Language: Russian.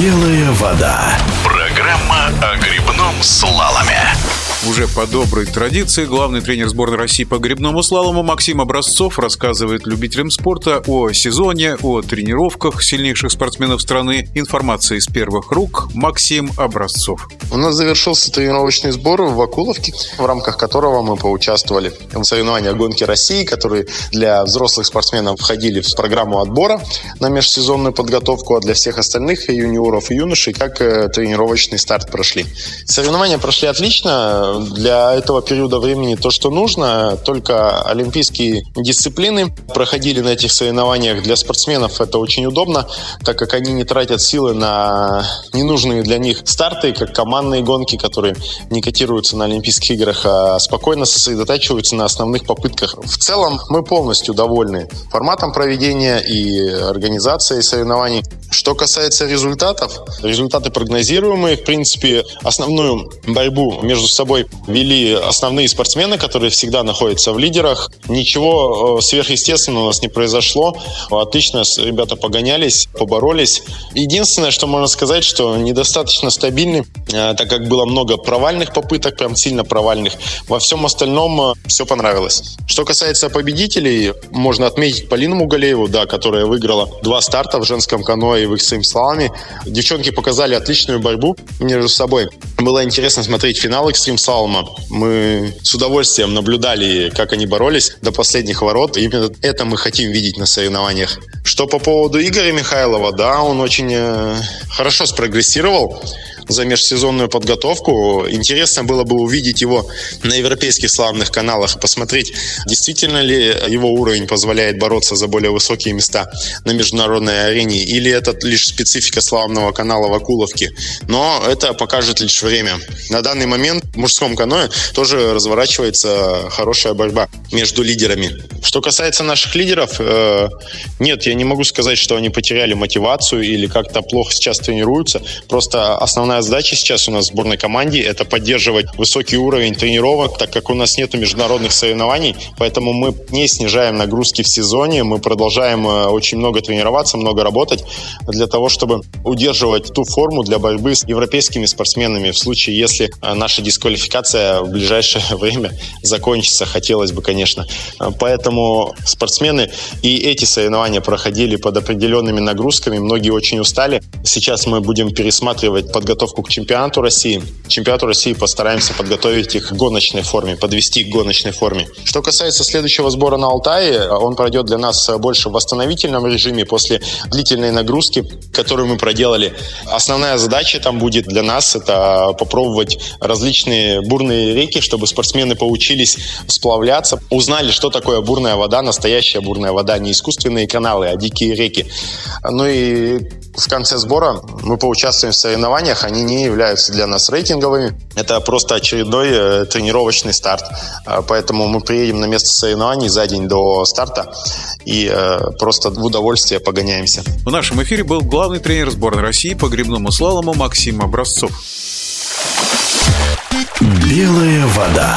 Белая вода. Программа о грибном слаломе. Уже по доброй традиции главный тренер сборной России по грибному слалому Максим Образцов рассказывает любителям спорта о сезоне, о тренировках сильнейших спортсменов страны. Информация из первых рук. Максим Образцов. У нас завершился тренировочный сбор в Вакуловке, в рамках которого мы поучаствовали в соревнованиях гонки России, которые для взрослых спортсменов входили в программу отбора на межсезонную подготовку, а для всех остальных юниоров и юношей как э, тренировочный старт прошли. Соревнования прошли отлично для этого периода времени то, что нужно. Только олимпийские дисциплины проходили на этих соревнованиях. Для спортсменов это очень удобно, так как они не тратят силы на ненужные для них старты, как командные гонки, которые не котируются на Олимпийских играх, а спокойно сосредотачиваются на основных попытках. В целом мы полностью довольны форматом проведения и организацией соревнований. Что касается результатов, результаты прогнозируемые. В принципе, основную борьбу между собой вели основные спортсмены, которые всегда находятся в лидерах. Ничего э, сверхъестественного у нас не произошло. Отлично ребята погонялись, поборолись. Единственное, что можно сказать, что недостаточно стабильны, э, так как было много провальных попыток, прям сильно провальных. Во всем остальном э, все понравилось. Что касается победителей, можно отметить Полину Мугалееву, да, которая выиграла два старта в женском каноэ и в их словами. Девчонки показали отличную борьбу между собой. Было интересно смотреть финал Extreme Salma. Мы с удовольствием наблюдали, как они боролись до последних ворот. Именно это мы хотим видеть на соревнованиях. Что по поводу Игоря Михайлова, да, он очень э, хорошо спрогрессировал за межсезонную подготовку. Интересно было бы увидеть его на европейских славных каналах, посмотреть, действительно ли его уровень позволяет бороться за более высокие места на международной арене, или это лишь специфика славного канала Вакуловки. Но это покажет лишь время. На данный момент в мужском каное тоже разворачивается хорошая борьба между лидерами. Что касается наших лидеров, э, нет, я не могу сказать, что они потеряли мотивацию или как-то плохо сейчас тренируются. Просто основная Задача сейчас у нас в сборной команде – это поддерживать высокий уровень тренировок, так как у нас нет международных соревнований, поэтому мы не снижаем нагрузки в сезоне, мы продолжаем э, очень много тренироваться, много работать для того, чтобы удерживать ту форму для борьбы с европейскими спортсменами в случае, если э, наша дисквалификация в ближайшее время закончится, хотелось бы, конечно. Э, поэтому спортсмены и эти соревнования проходили под определенными нагрузками, многие очень устали. Сейчас мы будем пересматривать подготовку подготовку к чемпионату России. К чемпионату России постараемся подготовить их к гоночной форме, подвести к гоночной форме. Что касается следующего сбора на Алтае, он пройдет для нас больше в восстановительном режиме после длительной нагрузки, которую мы проделали. Основная задача там будет для нас это попробовать различные бурные реки, чтобы спортсмены поучились сплавляться, узнали, что такое бурная вода, настоящая бурная вода, не искусственные каналы, а дикие реки. Ну и в конце сбора мы поучаствуем в соревнованиях, они не являются для нас рейтинговыми. Это просто очередной э, тренировочный старт. Э, поэтому мы приедем на место соревнований за день до старта и э, просто в удовольствие погоняемся. В нашем эфире был главный тренер сборной России по грибному слалому Максим Образцов. Белая вода.